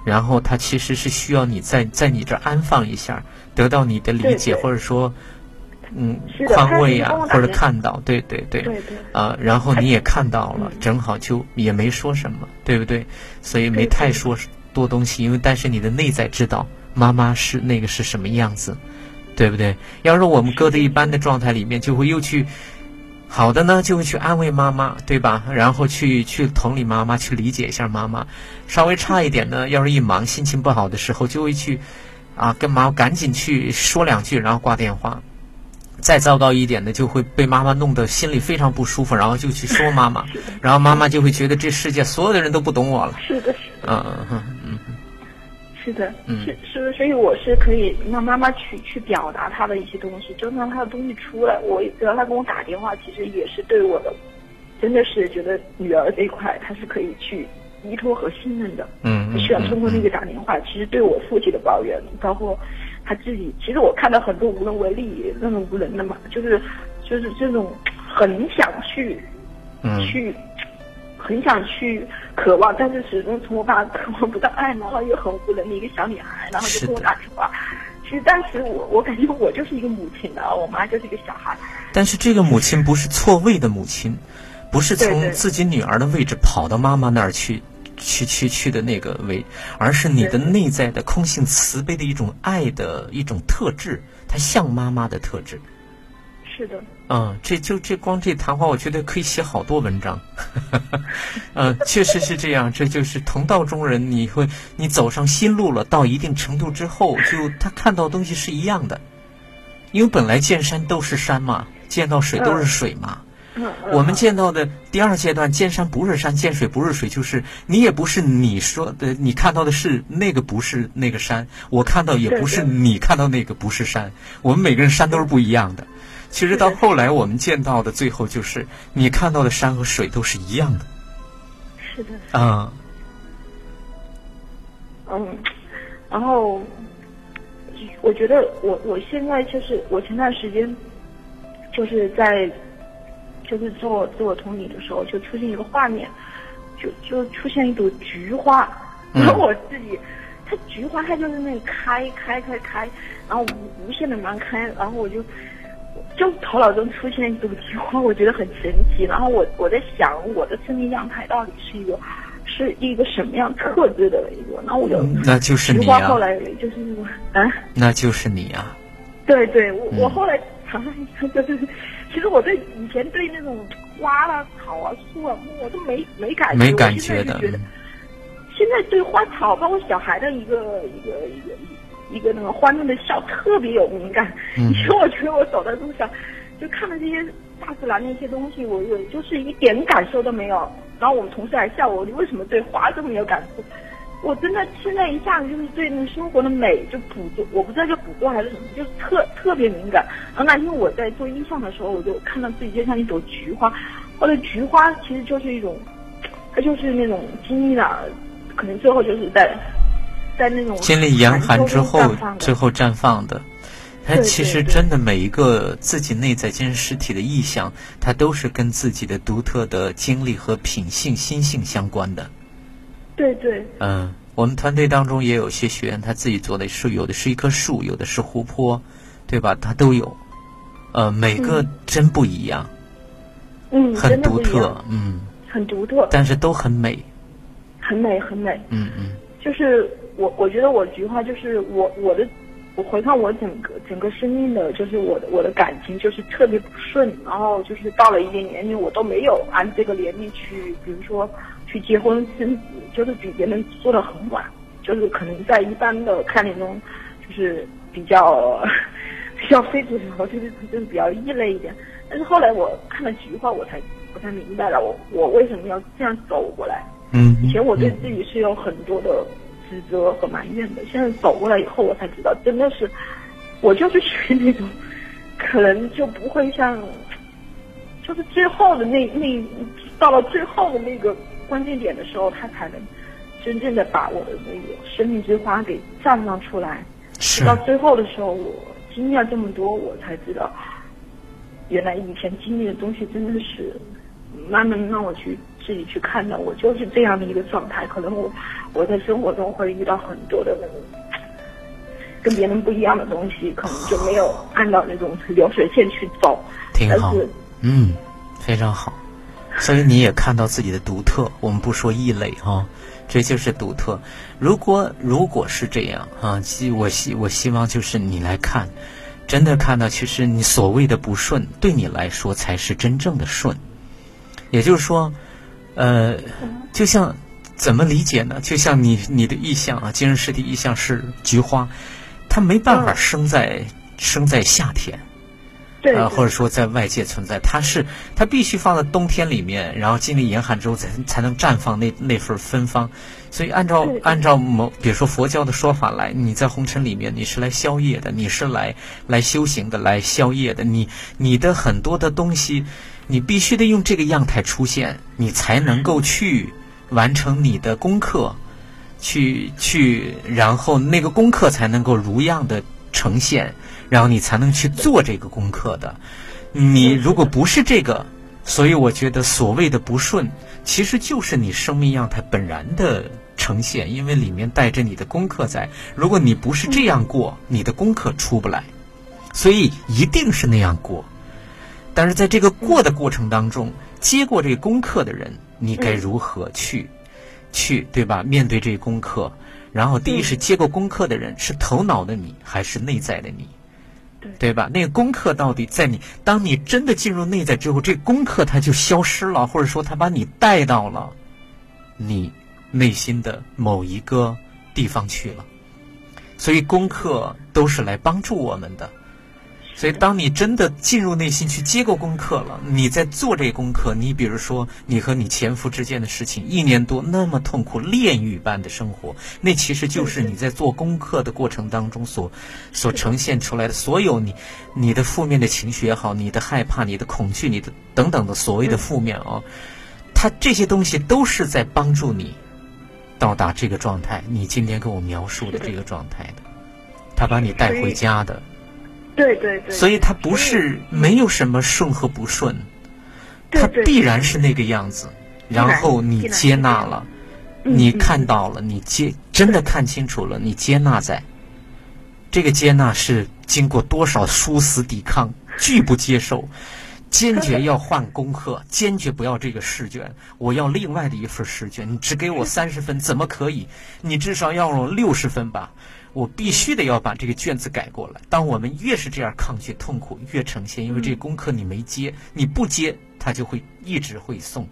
然后她其实是需要你在在你这儿安放一下，得到你的理解，或者说，嗯，宽慰啊，或者看到，对对对，啊，然后你也看到了，正好就也没说什么，对不对？所以没太说多东西，因为但是你的内在知道妈妈是那个是什么样子。对不对？要是我们搁在一般的状态里面，就会又去好的呢，就会去安慰妈妈，对吧？然后去去同理妈妈，去理解一下妈妈。稍微差一点呢，要是一忙心情不好的时候，就会去啊跟妈赶紧去说两句，然后挂电话。再糟糕一点的，就会被妈妈弄得心里非常不舒服，然后就去说妈妈，然后妈妈就会觉得这世界所有的人都不懂我了。是的，是的。嗯嗯嗯。是的，是是，所以我是可以让妈妈去去表达她的一些东西，就让她的东西出来。我只要她跟我打电话，其实也是对我的，真的是觉得女儿这一块，她是可以去依托和信任的。嗯嗯。需要通过那个打电话，其实对我父亲的抱怨，包括他自己，其实我看到很多无能为力那种无能的嘛，就是就是这种很想去，去。很想去渴望，但是始终从我爸渴望不到爱，然后又很无能的一个小女孩，然后就跟我打电话。其实当时我我感觉我就是一个母亲的，我妈就是一个小孩。但是这个母亲不是错位的母亲，不是从自己女儿的位置跑到妈妈那儿去，去去去的那个为，而是你的内在的空性慈悲的一种爱的一种特质，它像妈妈的特质。是的。嗯，这就这光这谈话，我觉得可以写好多文章。嗯，*laughs* 确实是这样，这就是同道中人。你会，你走上新路了，到一定程度之后，就他看到东西是一样的。因为本来见山都是山嘛，见到水都是水嘛。我们见到的第二阶段，见山不是山，见水不是水，就是你也不是你说的，你看到的是那个不是那个山，我看到也不是你看到那个不是山。我们每个人山都是不一样的。其实到后来，我们见到的最后就是你看到的山和水都是一样的。是的。嗯。嗯，然后我觉得我我现在就是我前段时间就是在就是做自我同理的时候，就出现一个画面，就就出现一朵菊花，然后我自己，它菊花它就是那里开开开开，然后无无限的蛮开，然后我就。就头脑中出现一朵菊花，我觉得很神奇。然后我我在想，我的生命样态到底是一个是一个什么样特质的一个？然后我就那就是菊花后来就是啊，那就是你啊。对对，我我后来尝了一下，就是其实我对以前对那种花啊、草啊、树啊、木我都没没感觉，没感觉的。现在对花草，包括小孩的一个一个一个。一个那个欢乐的笑特别有敏感，以前我觉得我走在路上，就看到这些大自然的一些东西，我有就是一点感受都没有。然后我们同事还笑我，你为什么对花这么有感触？我真的现在一下子就是对那个生活的美就捕捉，我不知道叫捕捉还是什么，就是特特别敏感。然后那天我在做音像的时候，我就看到自己就像一朵菊花，或者菊花其实就是一种它就是那种经历了，可能最后就是在在那种经历严寒之后，最后绽放的。它其实真的每一个自己内在精神实体的意象，它都是跟自己的独特的经历和品性、心性相关的。对对。嗯，我们团队当中也有些学员，他自己做的是有的是一棵树，有的是湖泊，对吧？他都有。呃，每个真不一样。嗯，很独特，嗯。很独特。但是都很美。很美，很美。嗯嗯。就是我，我觉得我菊花就是我我的。我回看我整个整个生命的，就是我的我的感情就是特别不顺，然后就是到了一定年龄，我都没有按这个年龄去，比如说去结婚生子，就是比别人做的很晚，就是可能在一般的概念中，就是比较 *laughs* 比较非主流，就是就是比较异类一点。但是后来我看了菊花，我才我才明白了，我我为什么要这样走过来。嗯。以前我对自己是有很多的。指责和埋怨的，现在走过来以后，我才知道，真的是，我就是属于那种，可能就不会像，就是最后的那那，到了最后的那个关键点的时候，他才能真正的把我的那个生命之花给绽放出来。是。到最后的时候，我经历了这么多，我才知道，原来以前经历的东西真的是，慢慢让我去。自己去看到，我就是这样的一个状态。可能我我在生活中会遇到很多的那种跟别人不一样的东西，可能就没有按照那种流水线去走。挺好，嗯，非常好。所以你也看到自己的独特。我们不说异类哈，这就是独特。如果如果是这样啊，希我希我希望就是你来看，真的看到，其实你所谓的不顺，对你来说才是真正的顺。也就是说。呃，就像怎么理解呢？就像你你的意象啊，精神实体意象是菊花，它没办法生在生在夏天，对，或者说在外界存在，它是它必须放在冬天里面，然后经历严寒之后才才能绽放那那份芬芳。所以按照按照某比如说佛教的说法来，你在红尘里面你是来消业的，你是来来修行的，来消业的，你你的很多的东西。你必须得用这个样态出现，你才能够去完成你的功课，去去，然后那个功课才能够如样的呈现，然后你才能去做这个功课的。你如果不是这个，所以我觉得所谓的不顺，其实就是你生命样态本然的呈现，因为里面带着你的功课在。如果你不是这样过，你的功课出不来，所以一定是那样过。但是在这个过的过程当中，接过这个功课的人，你该如何去，去对吧？面对这个功课，然后第一是接过功课的人是头脑的你还是内在的你，对吧？那个功课到底在你，当你真的进入内在之后，这功课它就消失了，或者说它把你带到了你内心的某一个地方去了。所以功课都是来帮助我们的。所以，当你真的进入内心去接过功课了，你在做这功课。你比如说，你和你前夫之间的事情，一年多那么痛苦，炼狱般的生活，那其实就是你在做功课的过程当中所所呈现出来的所有你你的负面的情绪也好，你的害怕、你的恐惧、你的等等的所谓的负面啊，它这些东西都是在帮助你到达这个状态。你今天跟我描述的这个状态的，他把你带回家的。对对对，所以它不是没有什么顺和不顺，它必然是那个样子。然后你接纳了，你看到了，你接真的看清楚了，你接纳在。这个接纳是经过多少殊死抵抗，拒不接受，坚决要换功课，*laughs* 坚决不要这个试卷，我要另外的一份试卷。你只给我三十分，怎么可以？你至少要我六十分吧。我必须得要把这个卷子改过来。当我们越是这样抗拒痛苦，越呈现，因为这个功课你没接，你不接，他就会一直会送，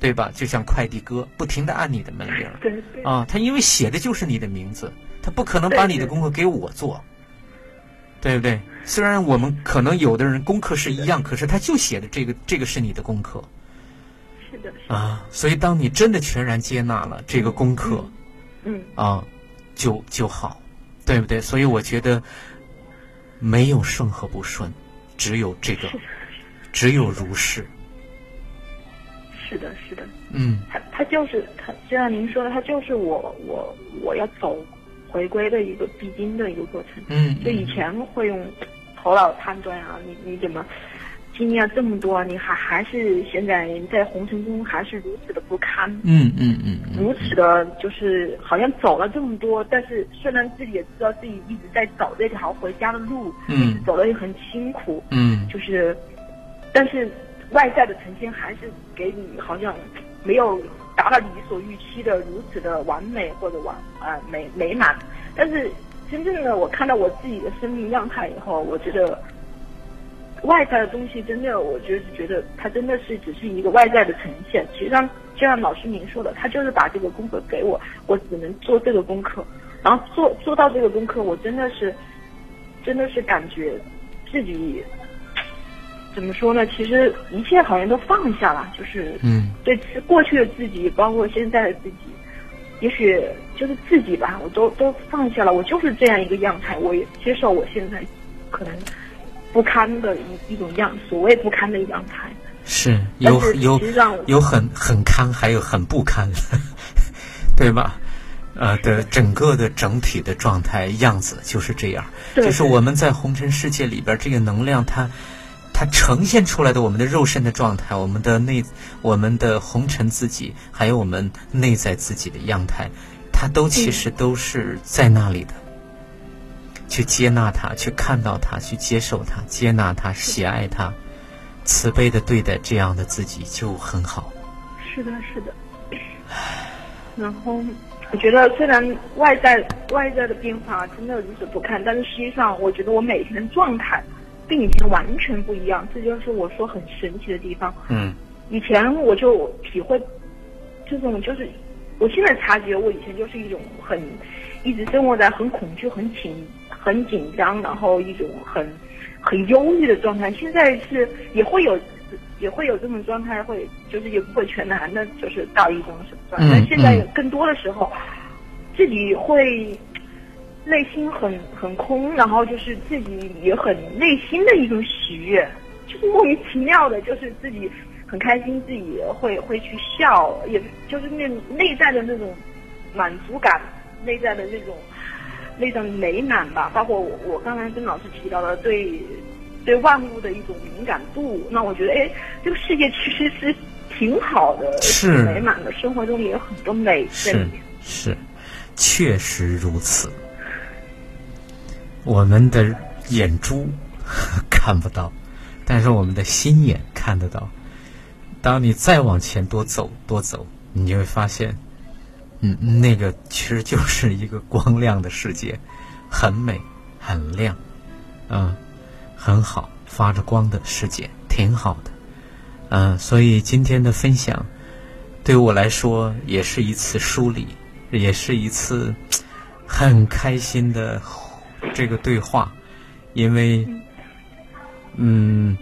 对吧？就像快递哥不停的按你的门铃，啊，他因为写的就是你的名字，他不可能把你的功课给我做，对不对？虽然我们可能有的人功课是一样，可是他就写的这个，这个是你的功课，是的，啊，所以当你真的全然接纳了这个功课，嗯，啊，就就好。对不对？所以我觉得没有顺和不顺，只有这个，只有如是。是的，是的。嗯。他他就是他，就像您说的，他就是我我我要走回归的一个必经的一个过程。嗯。就以前会用头脑判断啊，你你怎么？经历了这么多，你还还是现在在红尘中还是如此的不堪，嗯嗯嗯，如此的，就是好像走了这么多，但是虽然自己也知道自己一直在走这条回家的路，嗯，走的也很辛苦，嗯，就是，但是外在的呈现还是给你好像没有达到你所预期的如此的完美或者完啊美美满，但是真正的我看到我自己的生命样态以后，我觉得。外在的东西真的，我就是觉得它真的是只是一个外在的呈现。其实像，就像老师您说的，他就是把这个功课给我，我只能做这个功课。然后做做到这个功课，我真的是，真的是感觉自己怎么说呢？其实一切好像都放下了，就是嗯，对过去的自己，包括现在的自己，也许就是自己吧，我都都放下了。我就是这样一个样态，我也接受我现在可能。不堪的一一种样，所谓不堪的一样态，是有有有很很堪，还有很不堪，*laughs* 对吧？呃的整个的整体的状态样子就是这样，就是我们在红尘世界里边，这个能量它它呈现出来的我们的肉身的状态，我们的内我们的红尘自己，还有我们内在自己的样态，它都其实都是在那里的。去接纳他，去看到他，去接受他，接纳他，喜爱他，慈悲的对待这样的自己就很好。是的，是的。然后我觉得，虽然外在外在的变化真的如此不堪，但是实际上，我觉得我每天的状态跟以前完全不一样，这就是我说很神奇的地方。嗯。以前我就体会这种，就是我现在察觉，我以前就是一种很一直生活在很恐惧、很紧。很紧张，然后一种很很忧郁的状态。现在是也会有也会有这种状态，会就是也不会全男的，就是到一种什么状态。现在更多的时候，自己会内心很很空，然后就是自己也很内心的一种喜悦，就是莫名其妙的，就是自己很开心，自己会会去笑，也就是那内在的那种满足感，内在的那种。那种美满吧，包括我我刚才跟老师提到的对对万物的一种敏感度，那我觉得哎，这个世界其实是挺好的，是美满的，生活中也有很多美在里面。是，确实如此。我们的眼珠 *laughs* 看不到，但是我们的心眼看得到。当你再往前多走多走，你就会发现。嗯，那个其实就是一个光亮的世界，很美，很亮，嗯，很好，发着光的世界，挺好的，嗯，所以今天的分享对我来说也是一次梳理，也是一次很开心的这个对话，因为，嗯，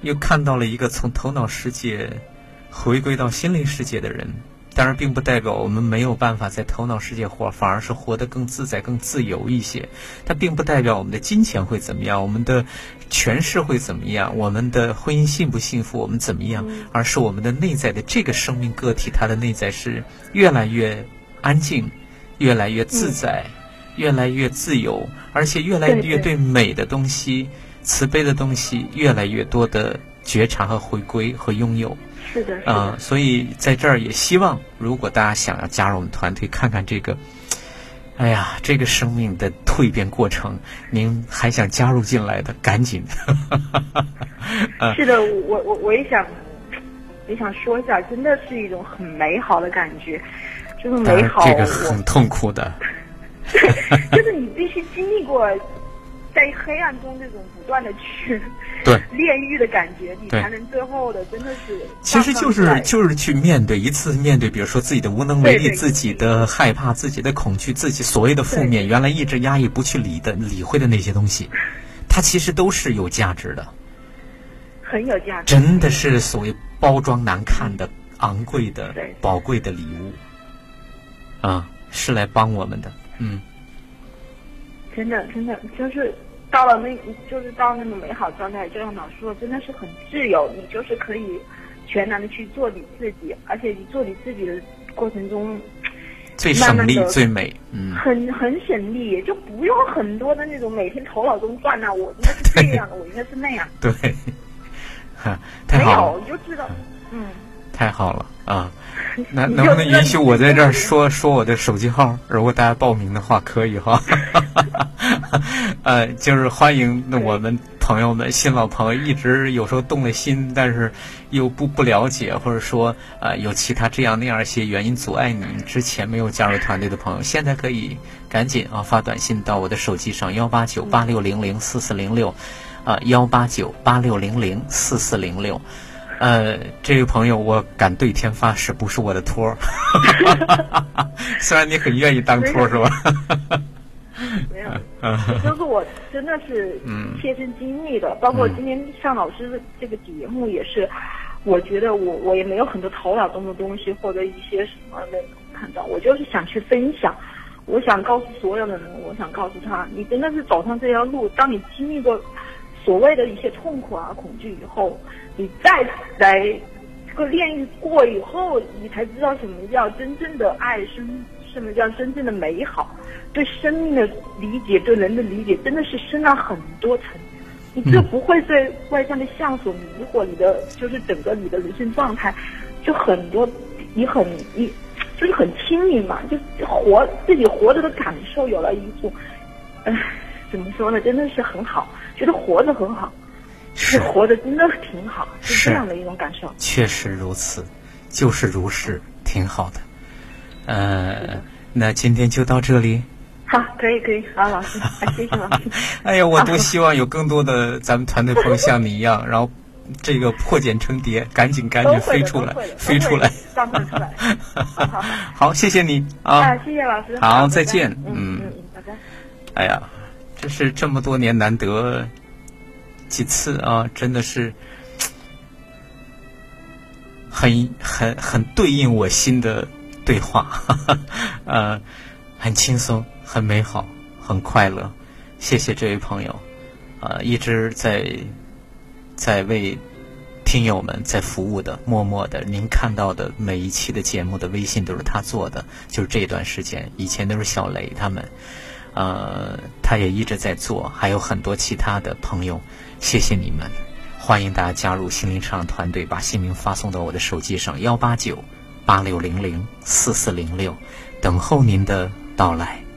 又看到了一个从头脑世界回归到心灵世界的人。当然，并不代表我们没有办法在头脑世界活，反而是活得更自在、更自由一些。它并不代表我们的金钱会怎么样，我们的权势会怎么样，我们的婚姻幸不幸福，我们怎么样，而是我们的内在的这个生命个体，它的内在是越来越安静，越来越自在，越来越自由，而且越来越对美的东西、慈悲的东西越来越多的觉察和回归和拥有。是的，嗯，所以在这儿也希望，如果大家想要加入我们团队，看看这个，哎呀，这个生命的蜕变过程，您还想加入进来的，赶紧。*laughs* 是的，我我我也想，也想说一下，真的是一种很美好的感觉，就是美好。这个很痛苦的。*laughs* 就是你必须经历过。在黑暗中，这种不断的去对。*laughs* 炼狱的感觉，你才能最后的真的是。其实就是就是去面对一次面对，比如说自己的无能为力，自己的害怕，自己的恐惧，自己所谓的负面，原来一直压抑不去理的理会的那些东西，*laughs* 它其实都是有价值的，很有价值，真的是所谓包装难看的昂贵的宝贵的礼物，啊，是来帮我们的，嗯。真的，真的就是到了那，就是到那种美好状态，就像老师说，真的是很自由。你就是可以全然的去做你自己，而且你做你自己的过程中，最省力最美，嗯，很很省力，就不用很多的那种每天头脑中转呐，我应该是 *laughs* 这样的，我应该是那样，对，*laughs* 哈，太好了，你就知道，嗯，太好了啊。那能不能允许我在这儿说说我的手机号？如果大家报名的话，可以哈。*laughs* 呃，就是欢迎那我们朋友们、新老朋友，一直有时候动了心，但是又不不了解，或者说呃有其他这样那样一些原因阻碍你之前没有加入团队的朋友，现在可以赶紧啊发短信到我的手机上幺八九八六零零四四零六啊幺八九八六零零四四零六。呃，这位朋友，我敢对天发誓，不是我的托儿。*laughs* 虽然你很愿意当托，是吧？没有，就是我真的是切身经历的，包括今天上老师的这个节目也是。我觉得我我也没有很多头脑中的东西或者一些什么那种看到，我就是想去分享，我想告诉所有的人，我想告诉他，你真的是走上这条路，当你经历过所谓的一些痛苦啊、恐惧以后。你再来这个炼狱过以后，你才知道什么叫真正的爱，生什么叫真正的美好，对生命的理解，对人的理解，真的是深了很多层。你就不会被外在的相所迷惑，你的就是整个你的人生状态，就很多你很你就是很轻盈嘛，就活自己活着的感受有了一种，唉，怎么说呢？真的是很好，觉得活着很好。是活着真的挺好，是这样的一种感受。确实如此，就是如是，挺好的。呃，那今天就到这里。好，可以可以，好，老师，*laughs* 谢谢老师。*laughs* 哎呀，我多希望有更多的咱们团队朋友像你一样，*laughs* 然后这个破茧成蝶，赶紧赶紧飞出来，飞出来，上出来。好，好，谢谢你啊，谢谢老师。好，再见。嗯嗯，拜拜。哎呀，这是这么多年难得。几次啊，真的是很很很对应我心的对话，*laughs* 呃，很轻松，很美好，很快乐。谢谢这位朋友，啊，一直在在为听友们在服务的，默默的。您看到的每一期的节目的微信都是他做的，就是这段时间，以前都是小雷他们，呃，他也一直在做，还有很多其他的朋友。谢谢你们，欢迎大家加入心灵成长团队，把姓名发送到我的手机上幺八九八六零零四四零六，等候您的到来。